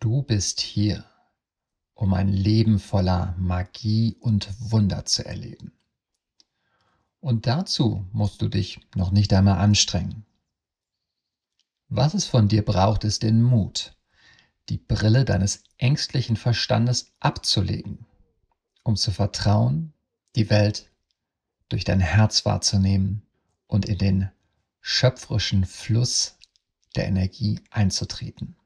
Du bist hier, um ein Leben voller Magie und Wunder zu erleben. Und dazu musst du dich noch nicht einmal anstrengen. Was es von dir braucht, ist den Mut, die Brille deines ängstlichen Verstandes abzulegen, um zu vertrauen, die Welt durch dein Herz wahrzunehmen und in den schöpferischen Fluss der Energie einzutreten.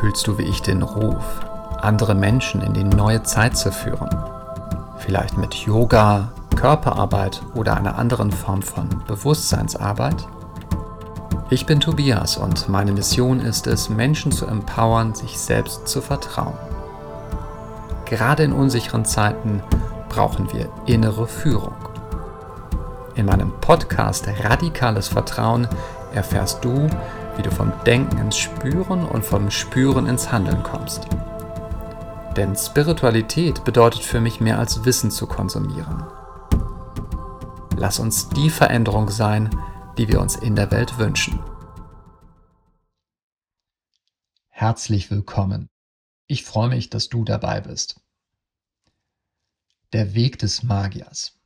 Fühlst du wie ich den Ruf, andere Menschen in die neue Zeit zu führen? Vielleicht mit Yoga, Körperarbeit oder einer anderen Form von Bewusstseinsarbeit? Ich bin Tobias und meine Mission ist es, Menschen zu empowern, sich selbst zu vertrauen. Gerade in unsicheren Zeiten brauchen wir innere Führung. In meinem Podcast Radikales Vertrauen erfährst du, wie du vom Denken ins Spüren und vom Spüren ins Handeln kommst. Denn Spiritualität bedeutet für mich mehr als Wissen zu konsumieren. Lass uns die Veränderung sein, die wir uns in der Welt wünschen. Herzlich willkommen. Ich freue mich, dass du dabei bist. Der Weg des Magiers.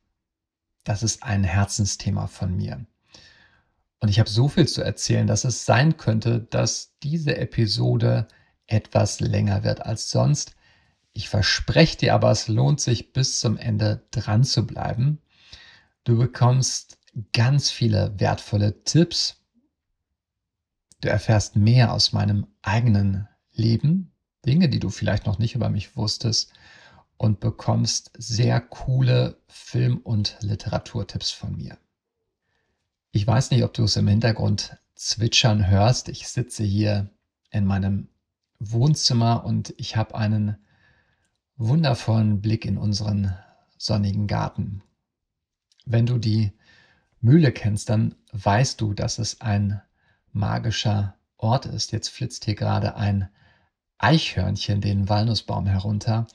Das ist ein Herzensthema von mir. Und ich habe so viel zu erzählen, dass es sein könnte, dass diese Episode etwas länger wird als sonst. Ich verspreche dir aber, es lohnt sich bis zum Ende dran zu bleiben. Du bekommst ganz viele wertvolle Tipps. Du erfährst mehr aus meinem eigenen Leben, Dinge, die du vielleicht noch nicht über mich wusstest und bekommst sehr coole Film- und Literaturtipps von mir. Ich weiß nicht, ob du es im Hintergrund zwitschern hörst. Ich sitze hier in meinem Wohnzimmer und ich habe einen wundervollen Blick in unseren sonnigen Garten. Wenn du die Mühle kennst, dann weißt du, dass es ein magischer Ort ist. Jetzt flitzt hier gerade ein Eichhörnchen den Walnussbaum herunter.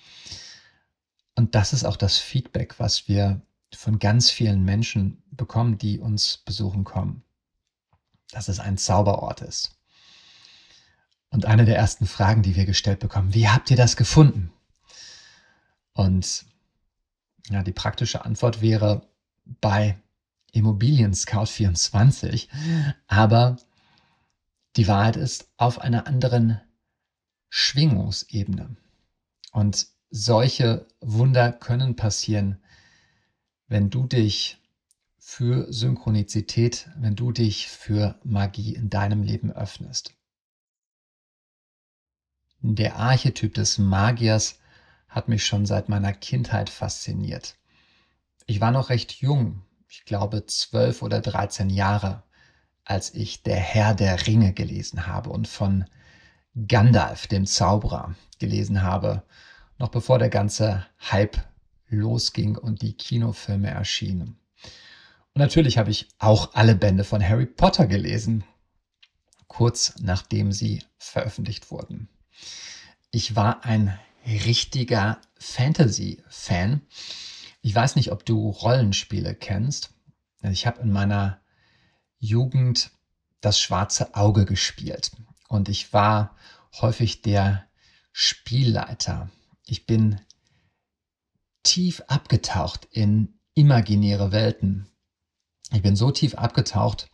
Und das ist auch das Feedback, was wir von ganz vielen Menschen bekommen, die uns besuchen kommen, dass es ein Zauberort ist. Und eine der ersten Fragen, die wir gestellt bekommen, wie habt ihr das gefunden? Und ja, die praktische Antwort wäre bei Immobilien Scout 24, aber die Wahrheit ist auf einer anderen Schwingungsebene. Und solche Wunder können passieren, wenn du dich für Synchronizität, wenn du dich für Magie in deinem Leben öffnest. Der Archetyp des Magiers hat mich schon seit meiner Kindheit fasziniert. Ich war noch recht jung, ich glaube zwölf oder dreizehn Jahre, als ich Der Herr der Ringe gelesen habe und von Gandalf, dem Zauberer, gelesen habe, noch bevor der ganze Hype losging und die Kinofilme erschienen. Und natürlich habe ich auch alle Bände von Harry Potter gelesen, kurz nachdem sie veröffentlicht wurden. Ich war ein richtiger Fantasy-Fan. Ich weiß nicht, ob du Rollenspiele kennst. Ich habe in meiner Jugend das schwarze Auge gespielt und ich war häufig der Spielleiter. Ich bin tief abgetaucht in imaginäre Welten. Ich bin so tief abgetaucht,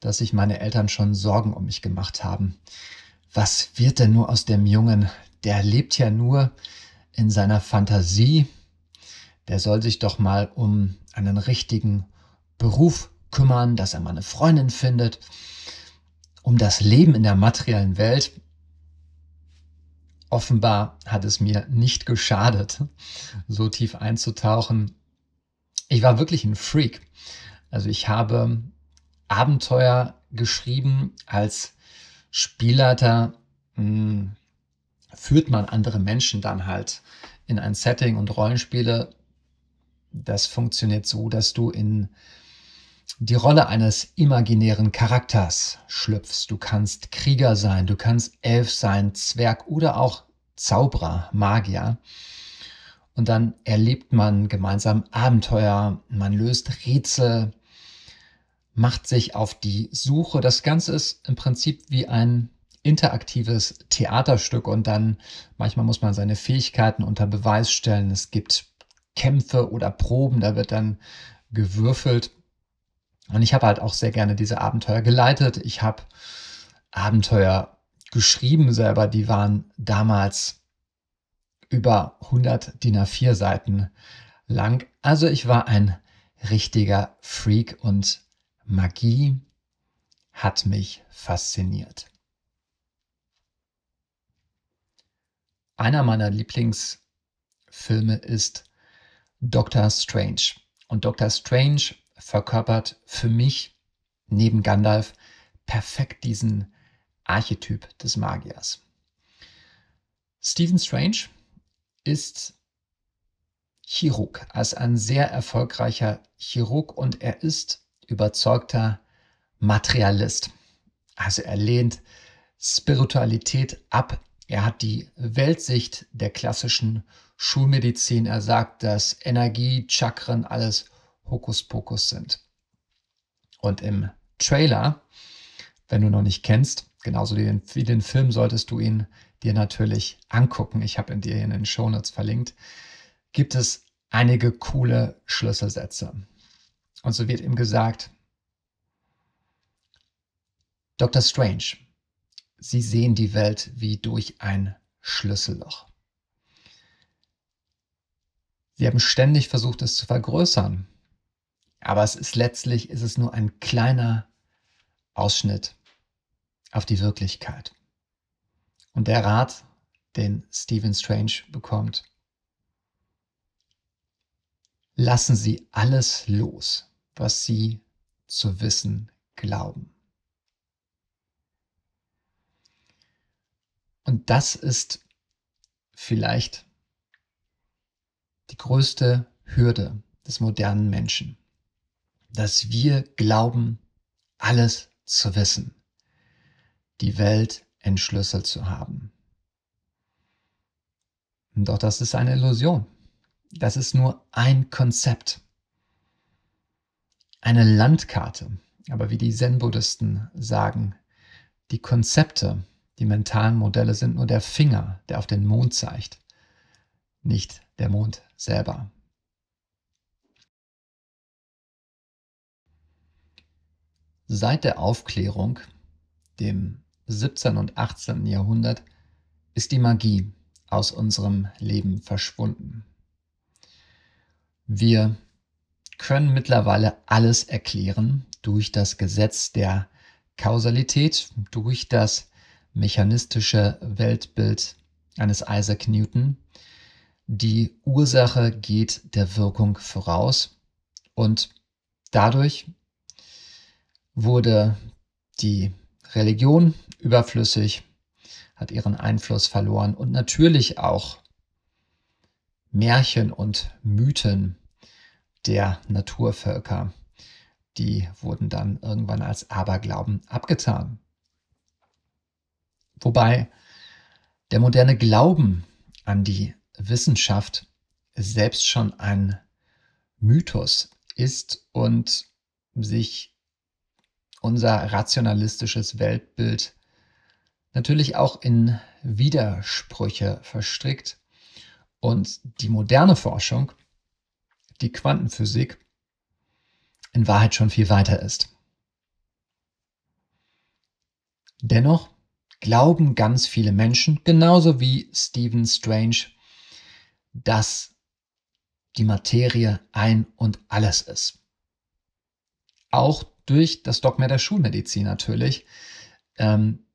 dass sich meine Eltern schon Sorgen um mich gemacht haben. Was wird denn nur aus dem Jungen? Der lebt ja nur in seiner Fantasie. Der soll sich doch mal um einen richtigen Beruf kümmern, dass er mal eine Freundin findet. Um das Leben in der materiellen Welt offenbar hat es mir nicht geschadet, so tief einzutauchen. Ich war wirklich ein Freak. Also ich habe Abenteuer geschrieben als Spielleiter. Hm, führt man andere Menschen dann halt in ein Setting und Rollenspiele. Das funktioniert so, dass du in die Rolle eines imaginären Charakters schlüpfst. Du kannst Krieger sein, du kannst Elf sein, Zwerg oder auch Zauberer, Magier. Und dann erlebt man gemeinsam Abenteuer, man löst Rätsel, macht sich auf die Suche. Das Ganze ist im Prinzip wie ein interaktives Theaterstück und dann manchmal muss man seine Fähigkeiten unter Beweis stellen. Es gibt Kämpfe oder Proben, da wird dann gewürfelt. Und ich habe halt auch sehr gerne diese Abenteuer geleitet. Ich habe Abenteuer geschrieben selber, die waren damals über 100 DIN A4 Seiten lang. Also ich war ein richtiger Freak und Magie hat mich fasziniert. Einer meiner Lieblingsfilme ist Doctor Strange. Und Doctor Strange verkörpert für mich neben Gandalf perfekt diesen Archetyp des Magiers. Stephen Strange ist Chirurg, als ein sehr erfolgreicher Chirurg und er ist überzeugter Materialist. Also er lehnt Spiritualität ab. Er hat die Weltsicht der klassischen Schulmedizin. Er sagt, dass Energie, Chakren alles Hokuspokus sind. Und im Trailer, wenn du noch nicht kennst, genauso wie den, Film, solltest du ihn dir natürlich angucken. Ich habe ihn dir in den Shownotes verlinkt. Gibt es einige coole Schlüsselsätze. Und so wird ihm gesagt, Dr. Strange, Sie sehen die Welt wie durch ein Schlüsselloch. Sie haben ständig versucht, es zu vergrößern, aber es ist letztlich ist es nur ein kleiner Ausschnitt auf die Wirklichkeit. Und der Rat, den Stephen Strange bekommt, lassen Sie alles los, was Sie zu wissen glauben. Und das ist vielleicht die größte Hürde des modernen Menschen, dass wir glauben, alles zu wissen, die Welt entschlüsselt zu haben. Doch das ist eine Illusion. Das ist nur ein Konzept. Eine Landkarte. Aber wie die Zen-Buddhisten sagen, die Konzepte, die mentalen Modelle sind nur der Finger, der auf den Mond zeigt, nicht der Mond selber. Seit der Aufklärung, dem 17. und 18. Jahrhundert, ist die Magie aus unserem Leben verschwunden. Wir können mittlerweile alles erklären durch das Gesetz der Kausalität, durch das mechanistische Weltbild eines Isaac Newton. Die Ursache geht der Wirkung voraus und dadurch wurde die Religion überflüssig, hat ihren Einfluss verloren und natürlich auch Märchen und Mythen der Naturvölker, die wurden dann irgendwann als Aberglauben abgetan. Wobei der moderne Glauben an die Wissenschaft selbst schon ein Mythos ist und sich unser rationalistisches Weltbild natürlich auch in Widersprüche verstrickt und die moderne Forschung, die Quantenphysik, in Wahrheit schon viel weiter ist. Dennoch glauben ganz viele Menschen, genauso wie Stephen Strange, dass die Materie ein und alles ist. Auch durch das Dogma der Schulmedizin natürlich. Ähm,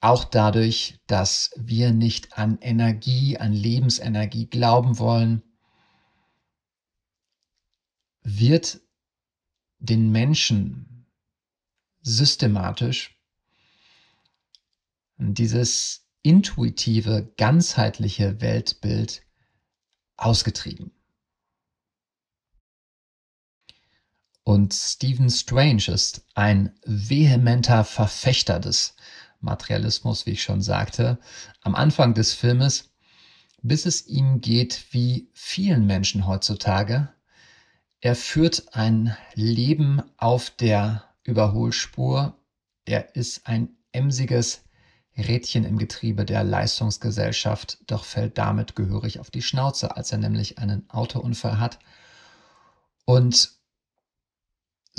auch dadurch, dass wir nicht an Energie, an Lebensenergie glauben wollen, wird den Menschen systematisch dieses intuitive, ganzheitliche Weltbild ausgetrieben. Und Stephen Strange ist ein vehementer Verfechter des Materialismus, wie ich schon sagte, am Anfang des Filmes, bis es ihm geht wie vielen Menschen heutzutage. Er führt ein Leben auf der Überholspur. Er ist ein emsiges Rädchen im Getriebe der Leistungsgesellschaft, doch fällt damit gehörig auf die Schnauze, als er nämlich einen Autounfall hat und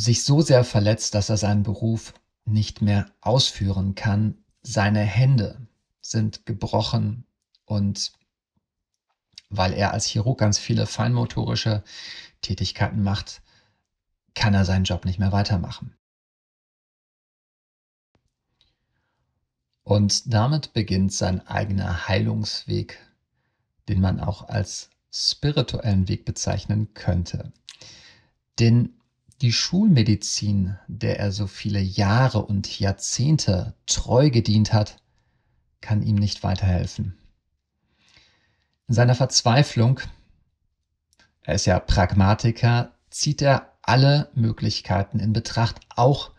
sich so sehr verletzt, dass er seinen Beruf nicht mehr ausführen kann. Seine Hände sind gebrochen und weil er als Chirurg ganz viele feinmotorische Tätigkeiten macht, kann er seinen Job nicht mehr weitermachen. Und damit beginnt sein eigener Heilungsweg, den man auch als spirituellen Weg bezeichnen könnte. Denn die Schulmedizin, der er so viele Jahre und Jahrzehnte treu gedient hat, kann ihm nicht weiterhelfen. In seiner Verzweiflung, er ist ja Pragmatiker, zieht er alle Möglichkeiten in Betracht, auch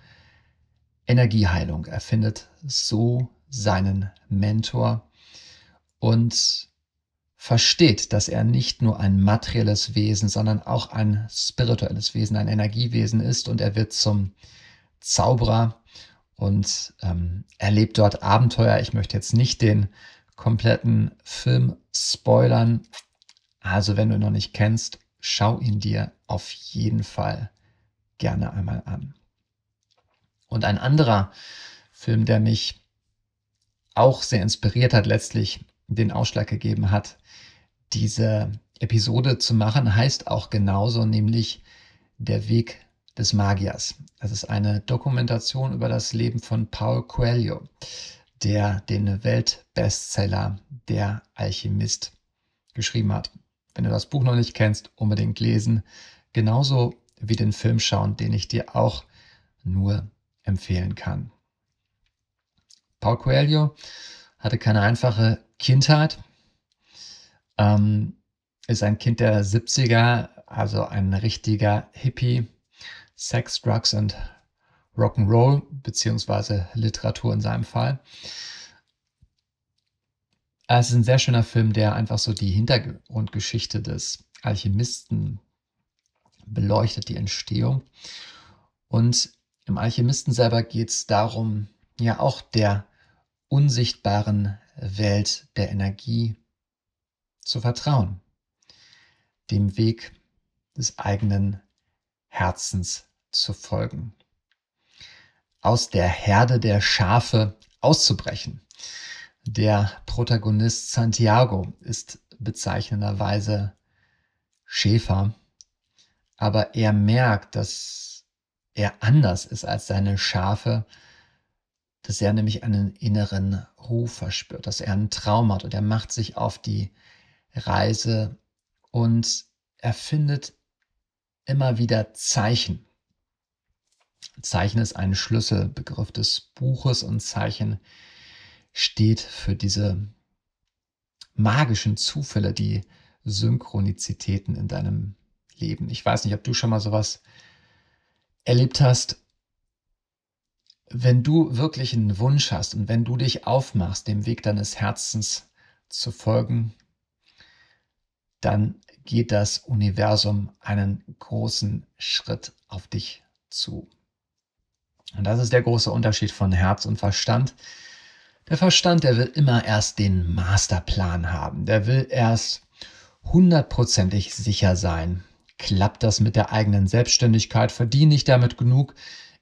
Energieheilung. Er findet so seinen Mentor und versteht, dass er nicht nur ein materielles Wesen, sondern auch ein spirituelles Wesen, ein Energiewesen ist und er wird zum Zauberer und ähm, erlebt dort Abenteuer. Ich möchte jetzt nicht den kompletten Film spoilern. Also wenn du ihn noch nicht kennst, schau ihn dir auf jeden Fall gerne einmal an. Und ein anderer Film, der mich auch sehr inspiriert hat, letztlich den Ausschlag gegeben hat, diese Episode zu machen, heißt auch genauso, nämlich Der Weg des Magiers. Das ist eine Dokumentation über das Leben von Paul Coelho, der den Weltbestseller Der Alchemist geschrieben hat. Wenn du das Buch noch nicht kennst, unbedingt lesen. Genauso wie den Film schauen, den ich dir auch nur empfehlen kann. Paul Coelho hatte keine einfache Kindheit, ähm, ist ein Kind der 70er, also ein richtiger Hippie, Sex, Drugs und Rock'n'Roll, beziehungsweise Literatur in seinem Fall. Es ist ein sehr schöner Film, der einfach so die Hintergrundgeschichte des Alchemisten beleuchtet, die Entstehung. Und im Alchemisten selber geht es darum, ja auch der unsichtbaren Welt der Energie zu vertrauen, dem Weg des eigenen Herzens zu folgen, aus der Herde der Schafe auszubrechen. Der Protagonist Santiago ist bezeichnenderweise Schäfer, aber er merkt, dass er anders ist als seine Schafe dass er nämlich einen inneren Ruf verspürt, dass er einen Traum hat und er macht sich auf die Reise und er findet immer wieder Zeichen. Zeichen ist ein Schlüsselbegriff des Buches und Zeichen steht für diese magischen Zufälle, die Synchronizitäten in deinem Leben. Ich weiß nicht, ob du schon mal sowas erlebt hast, wenn du wirklich einen Wunsch hast und wenn du dich aufmachst, dem Weg deines Herzens zu folgen, dann geht das Universum einen großen Schritt auf dich zu. Und das ist der große Unterschied von Herz und Verstand. Der Verstand, der will immer erst den Masterplan haben. Der will erst hundertprozentig sicher sein. Klappt das mit der eigenen Selbstständigkeit? Verdiene ich damit genug?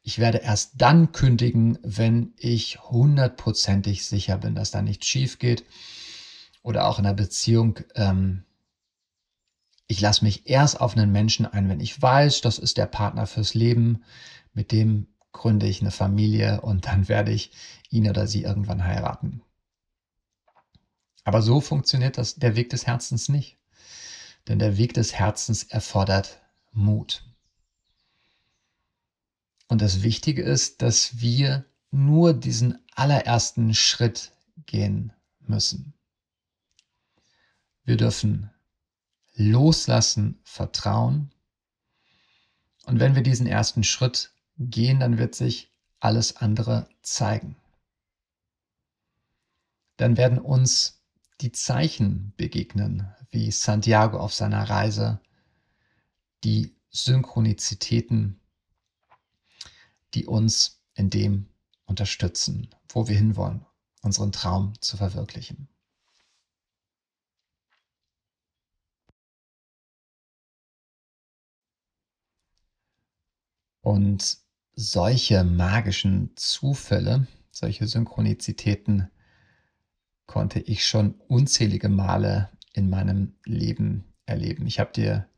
Ich werde erst dann kündigen, wenn ich hundertprozentig sicher bin, dass da nichts schief geht. Oder auch in der Beziehung, ähm, ich lasse mich erst auf einen Menschen ein, wenn ich weiß, das ist der Partner fürs Leben, mit dem gründe ich eine Familie und dann werde ich ihn oder sie irgendwann heiraten. Aber so funktioniert das, der Weg des Herzens nicht. Denn der Weg des Herzens erfordert Mut. Und das Wichtige ist, dass wir nur diesen allerersten Schritt gehen müssen. Wir dürfen loslassen, vertrauen. Und wenn wir diesen ersten Schritt gehen, dann wird sich alles andere zeigen. Dann werden uns die Zeichen begegnen, wie Santiago auf seiner Reise, die Synchronizitäten, die uns in dem unterstützen, wo wir hinwollen, unseren Traum zu verwirklichen. Und solche magischen Zufälle, solche Synchronizitäten konnte ich schon unzählige Male in meinem Leben erleben. Ich habe dir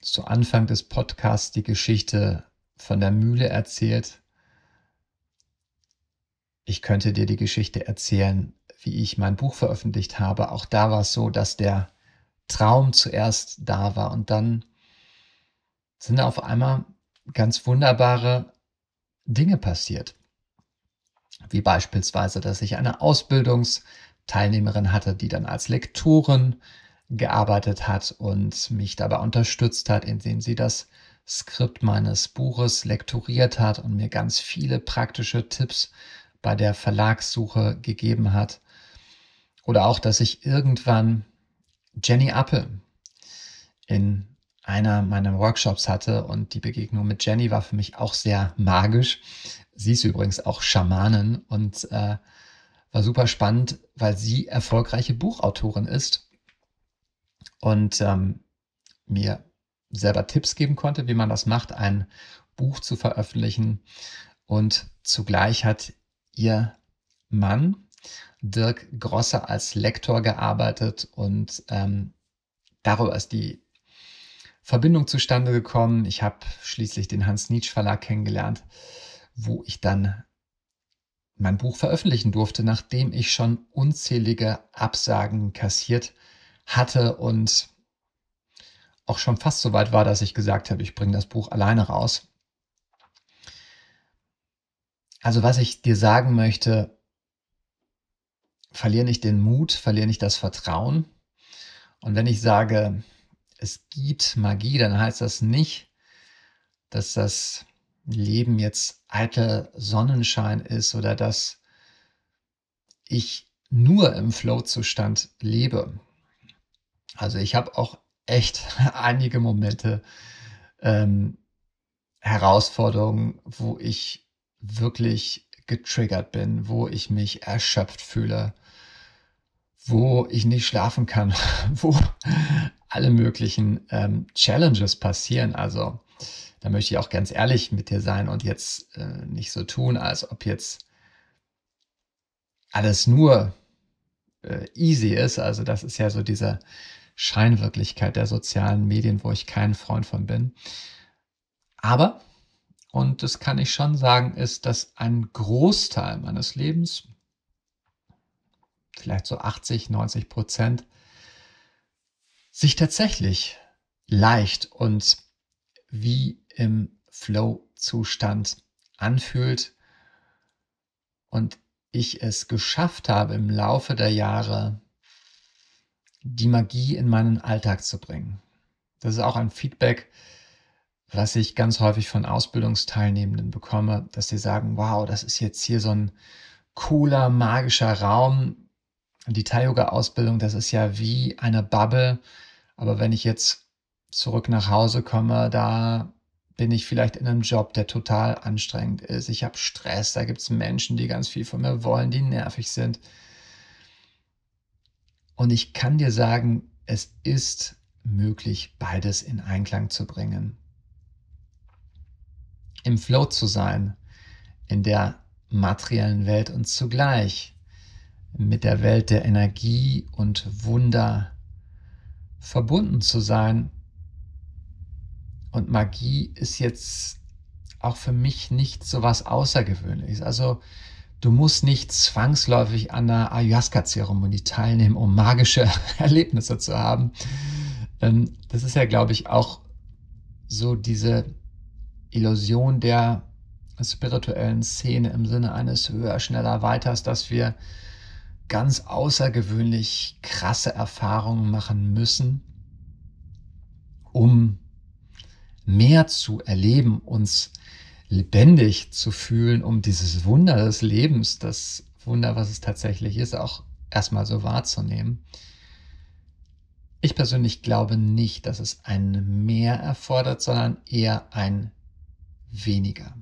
zu Anfang des Podcasts die Geschichte von der Mühle erzählt. Ich könnte dir die Geschichte erzählen, wie ich mein Buch veröffentlicht habe. Auch da war es so, dass der Traum zuerst da war und dann sind auf einmal ganz wunderbare Dinge passiert. Wie beispielsweise, dass ich eine Ausbildungsteilnehmerin hatte, die dann als Lektorin gearbeitet hat und mich dabei unterstützt hat, indem sie das Skript meines Buches lektoriert hat und mir ganz viele praktische Tipps bei der Verlagssuche gegeben hat. Oder auch, dass ich irgendwann Jenny Appel in einer meiner Workshops hatte und die Begegnung mit Jenny war für mich auch sehr magisch. Sie ist übrigens auch Schamanin und äh, war super spannend, weil sie erfolgreiche Buchautorin ist und ähm, mir selber Tipps geben konnte, wie man das macht, ein Buch zu veröffentlichen. Und zugleich hat ihr Mann Dirk Grosser als Lektor gearbeitet und ähm, darüber ist die Verbindung zustande gekommen. Ich habe schließlich den Hans Nietzsche Verlag kennengelernt, wo ich dann mein Buch veröffentlichen durfte, nachdem ich schon unzählige Absagen kassiert hatte und auch schon fast so weit war, dass ich gesagt habe, ich bringe das Buch alleine raus. Also was ich dir sagen möchte, verliere nicht den Mut, verliere nicht das Vertrauen. Und wenn ich sage, es gibt Magie, dann heißt das nicht, dass das Leben jetzt eitel Sonnenschein ist oder dass ich nur im Flow-Zustand lebe. Also ich habe auch echt einige Momente, ähm, Herausforderungen, wo ich wirklich getriggert bin, wo ich mich erschöpft fühle, wo ich nicht schlafen kann, wo alle möglichen ähm, Challenges passieren. Also da möchte ich auch ganz ehrlich mit dir sein und jetzt äh, nicht so tun, als ob jetzt alles nur äh, easy ist. Also das ist ja so diese Scheinwirklichkeit der sozialen Medien, wo ich kein Freund von bin. Aber, und das kann ich schon sagen, ist, dass ein Großteil meines Lebens, vielleicht so 80, 90 Prozent, sich tatsächlich leicht und wie im Flow-Zustand anfühlt und ich es geschafft habe, im Laufe der Jahre die Magie in meinen Alltag zu bringen. Das ist auch ein Feedback, was ich ganz häufig von Ausbildungsteilnehmenden bekomme, dass sie sagen, wow, das ist jetzt hier so ein cooler, magischer Raum. Die Thai-Yoga-Ausbildung, das ist ja wie eine Bubble. Aber wenn ich jetzt zurück nach Hause komme, da bin ich vielleicht in einem Job, der total anstrengend ist. Ich habe Stress, da gibt es Menschen, die ganz viel von mir wollen, die nervig sind. Und ich kann dir sagen, es ist möglich, beides in Einklang zu bringen. Im Flow zu sein, in der materiellen Welt und zugleich mit der Welt der Energie und Wunder verbunden zu sein. Und Magie ist jetzt auch für mich nicht so was Außergewöhnliches. Also Du musst nicht zwangsläufig an einer Ayahuasca-Zeremonie teilnehmen, um magische Erlebnisse zu haben. Ähm, das ist ja, glaube ich, auch so diese Illusion der spirituellen Szene im Sinne eines höher, schneller, weiters, dass wir ganz außergewöhnlich krasse Erfahrungen machen müssen, um mehr zu erleben, uns lebendig zu fühlen, um dieses Wunder des Lebens, das Wunder, was es tatsächlich ist, auch erstmal so wahrzunehmen. Ich persönlich glaube nicht, dass es ein Mehr erfordert, sondern eher ein weniger.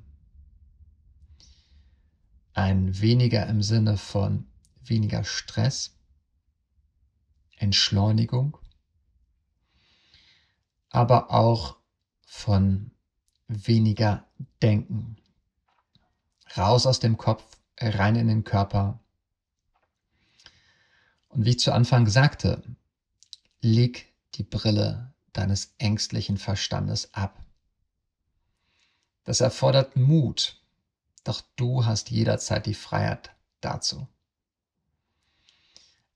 ein weniger im Sinne von weniger Stress, Entschleunigung, aber auch von weniger Denken. Raus aus dem Kopf, rein in den Körper. Und wie ich zu Anfang sagte, leg die Brille deines ängstlichen Verstandes ab. Das erfordert Mut, doch du hast jederzeit die Freiheit dazu.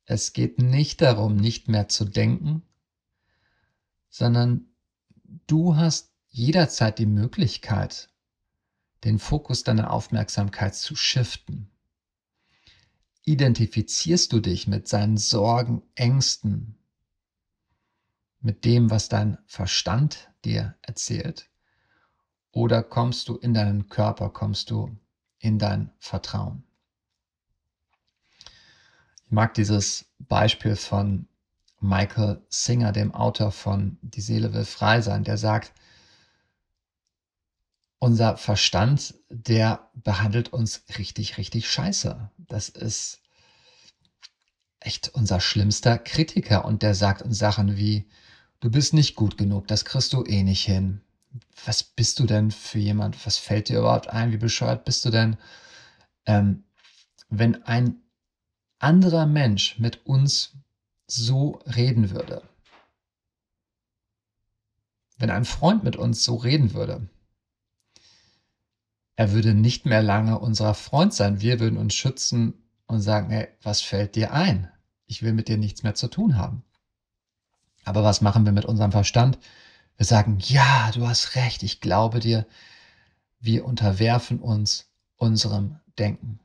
Es geht nicht darum, nicht mehr zu denken, sondern du hast jederzeit die Möglichkeit, den Fokus deiner Aufmerksamkeit zu shiften. Identifizierst du dich mit seinen Sorgen, Ängsten, mit dem, was dein Verstand dir erzählt? Oder kommst du in deinen Körper, kommst du in dein Vertrauen? Ich mag dieses Beispiel von Michael Singer, dem Autor von Die Seele will frei sein, der sagt, unser Verstand, der behandelt uns richtig, richtig scheiße. Das ist echt unser schlimmster Kritiker und der sagt uns Sachen wie, du bist nicht gut genug, das kriegst du eh nicht hin was bist du denn für jemand? Was fällt dir überhaupt ein? Wie bescheuert bist du denn? Ähm, wenn ein anderer Mensch mit uns so reden würde, wenn ein Freund mit uns so reden würde, er würde nicht mehr lange unser Freund sein. Wir würden uns schützen und sagen, hey, was fällt dir ein? Ich will mit dir nichts mehr zu tun haben. Aber was machen wir mit unserem Verstand? Wir sagen, ja, du hast recht, ich glaube dir. Wir unterwerfen uns unserem Denken.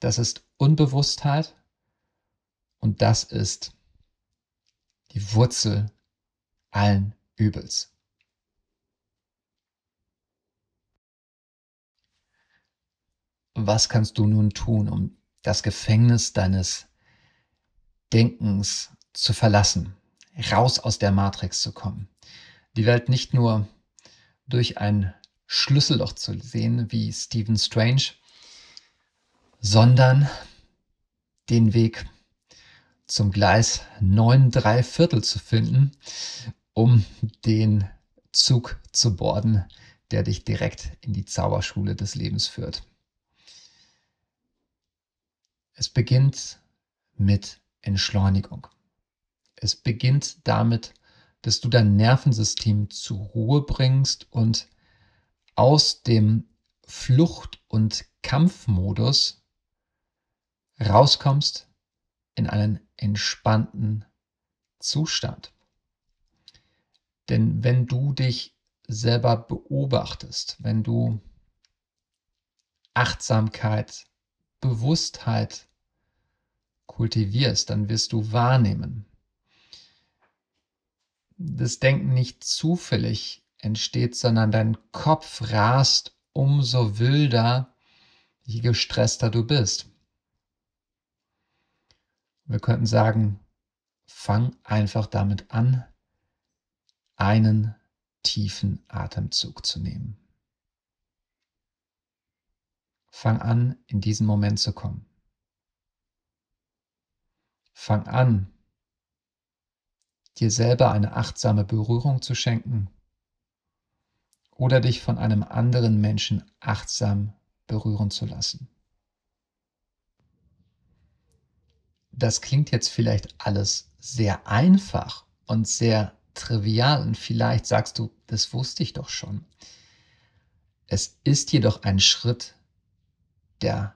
Das ist Unbewusstheit und das ist die Wurzel allen Übels. Was kannst du nun tun, um das Gefängnis deines Denkens zu verlassen? raus aus der Matrix zu kommen. Die Welt nicht nur durch ein Schlüsselloch zu sehen, wie Stephen Strange, sondern den Weg zum Gleis 9 3 Viertel zu finden, um den Zug zu borden, der dich direkt in die Zauberschule des Lebens führt. Es beginnt mit Entschleunigung. Es beginnt damit, dass du dein Nervensystem zur Ruhe bringst und aus dem Flucht- und Kampfmodus rauskommst in einen entspannten Zustand. Denn wenn du dich selber beobachtest, wenn du Achtsamkeit, Bewusstheit kultivierst, dann wirst du wahrnehmen, das Denken nicht zufällig entsteht, sondern dein Kopf rast umso wilder, je gestresster du bist. Wir könnten sagen, fang einfach damit an, einen tiefen Atemzug zu nehmen. Fang an, in diesen Moment zu kommen. Fang an, dir selber eine achtsame Berührung zu schenken oder dich von einem anderen Menschen achtsam berühren zu lassen. Das klingt jetzt vielleicht alles sehr einfach und sehr trivial und vielleicht sagst du, das wusste ich doch schon. Es ist jedoch ein Schritt, der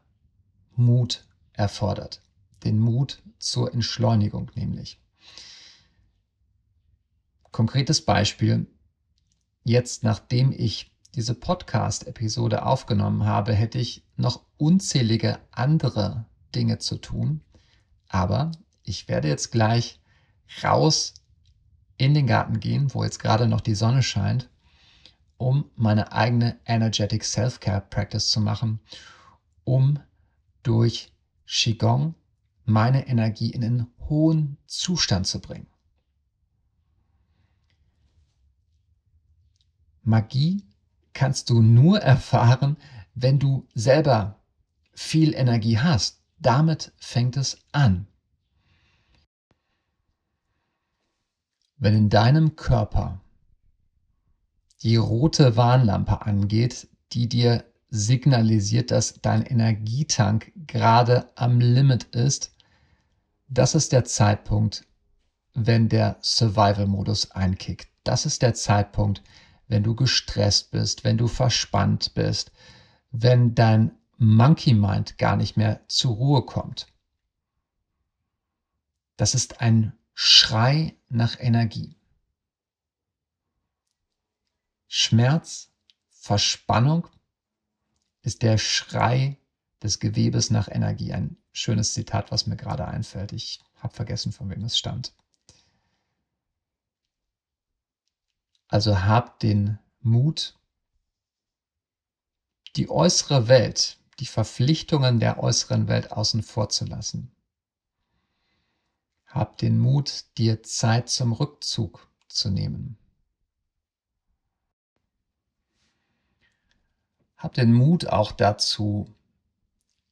Mut erfordert. Den Mut zur Entschleunigung nämlich. Konkretes Beispiel. Jetzt, nachdem ich diese Podcast-Episode aufgenommen habe, hätte ich noch unzählige andere Dinge zu tun. Aber ich werde jetzt gleich raus in den Garten gehen, wo jetzt gerade noch die Sonne scheint, um meine eigene Energetic Self-Care Practice zu machen, um durch Qigong meine Energie in einen hohen Zustand zu bringen. Magie kannst du nur erfahren, wenn du selber viel Energie hast. Damit fängt es an. Wenn in deinem Körper die rote Warnlampe angeht, die dir signalisiert, dass dein Energietank gerade am Limit ist, das ist der Zeitpunkt, wenn der Survival-Modus einkickt. Das ist der Zeitpunkt, wenn du gestresst bist, wenn du verspannt bist, wenn dein Monkey Mind gar nicht mehr zur Ruhe kommt. Das ist ein Schrei nach Energie. Schmerz, Verspannung ist der Schrei des Gewebes nach Energie. Ein schönes Zitat, was mir gerade einfällt. Ich habe vergessen, von wem es stammt. Also hab den Mut, die äußere Welt, die Verpflichtungen der äußeren Welt außen vor zu lassen. Hab den Mut, dir Zeit zum Rückzug zu nehmen. Hab den Mut auch dazu,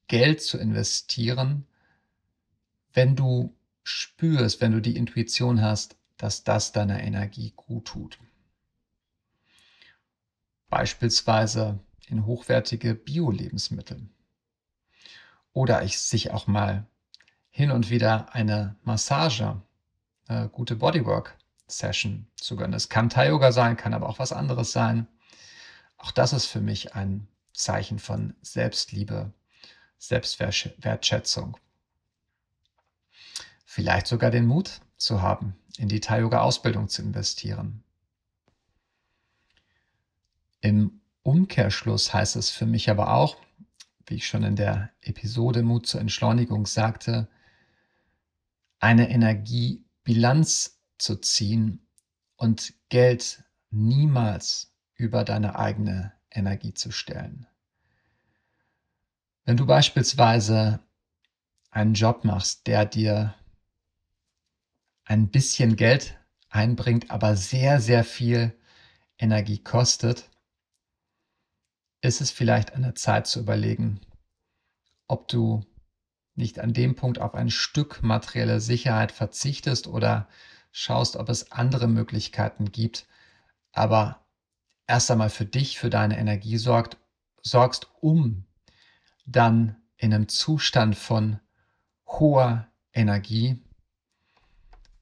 Geld zu investieren, wenn du spürst, wenn du die Intuition hast, dass das deiner Energie gut tut. Beispielsweise in hochwertige Bio-Lebensmittel. Oder ich sich auch mal hin und wieder eine Massage, eine gute Bodywork-Session zu gönnen. Es kann Thai-Yoga sein, kann aber auch was anderes sein. Auch das ist für mich ein Zeichen von Selbstliebe, Selbstwertschätzung. Vielleicht sogar den Mut zu haben, in die Thai-Yoga-Ausbildung zu investieren. Im Umkehrschluss heißt es für mich aber auch, wie ich schon in der Episode Mut zur Entschleunigung sagte, eine Energiebilanz zu ziehen und Geld niemals über deine eigene Energie zu stellen. Wenn du beispielsweise einen Job machst, der dir ein bisschen Geld einbringt, aber sehr, sehr viel Energie kostet, ist es vielleicht an der Zeit zu überlegen, ob du nicht an dem Punkt auf ein Stück materielle Sicherheit verzichtest oder schaust, ob es andere Möglichkeiten gibt, aber erst einmal für dich, für deine Energie sorgt, sorgst, um dann in einem Zustand von hoher Energie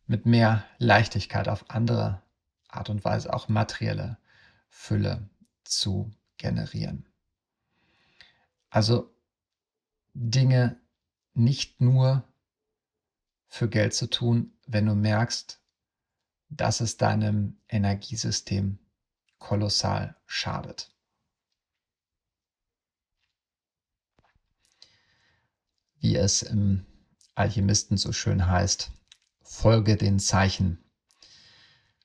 mit mehr Leichtigkeit auf andere Art und Weise auch materielle Fülle zu generieren. Also Dinge nicht nur für Geld zu tun, wenn du merkst, dass es deinem Energiesystem kolossal schadet. Wie es im Alchemisten so schön heißt, folge den Zeichen.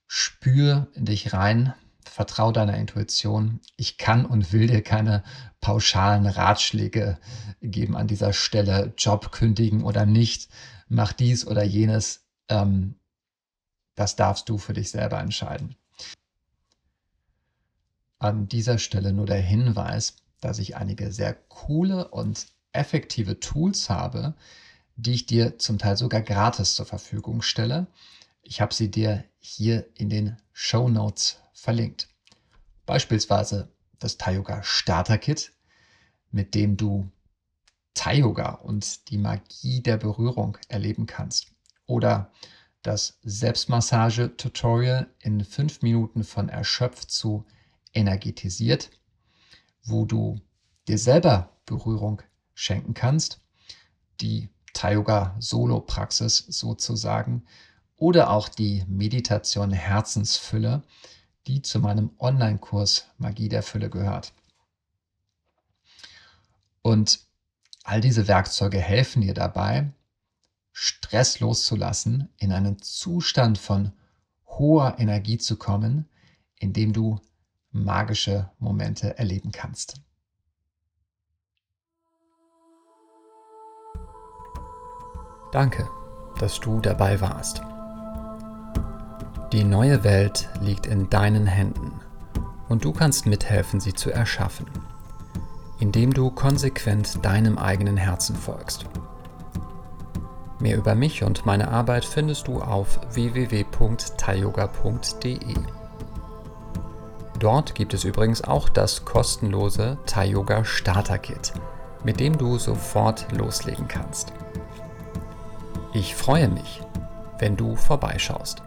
Spür in dich rein, vertrau deiner Intuition. Ich kann und will dir keine pauschalen Ratschläge geben an dieser Stelle. Job kündigen oder nicht, mach dies oder jenes. Ähm, das darfst du für dich selber entscheiden. An dieser Stelle nur der Hinweis, dass ich einige sehr coole und effektive Tools habe, die ich dir zum Teil sogar gratis zur Verfügung stelle. Ich habe sie dir hier in den Show Notes verlinkt. Beispielsweise das Thai-Yoga Starter Kit, mit dem du Thai-Yoga und die Magie der Berührung erleben kannst. Oder das Selbstmassage-Tutorial in fünf Minuten von erschöpft zu energetisiert, wo du dir selber Berührung schenken kannst. Die Thai-Yoga Solo-Praxis sozusagen oder auch die Meditation Herzensfülle, die zu meinem Online-Kurs Magie der Fülle gehört. Und all diese Werkzeuge helfen dir dabei, Stress loszulassen, in einen Zustand von hoher Energie zu kommen, in dem du magische Momente erleben kannst. Danke, dass du dabei warst. Die neue Welt liegt in deinen Händen und du kannst mithelfen, sie zu erschaffen. indem du konsequent deinem eigenen Herzen folgst. Mehr über mich und meine Arbeit findest du auf www.thaiyoga.de. Dort gibt es übrigens auch das kostenlose Thai Yoga Starter Kit, mit dem du sofort loslegen kannst. Ich freue mich, wenn du vorbeischaust.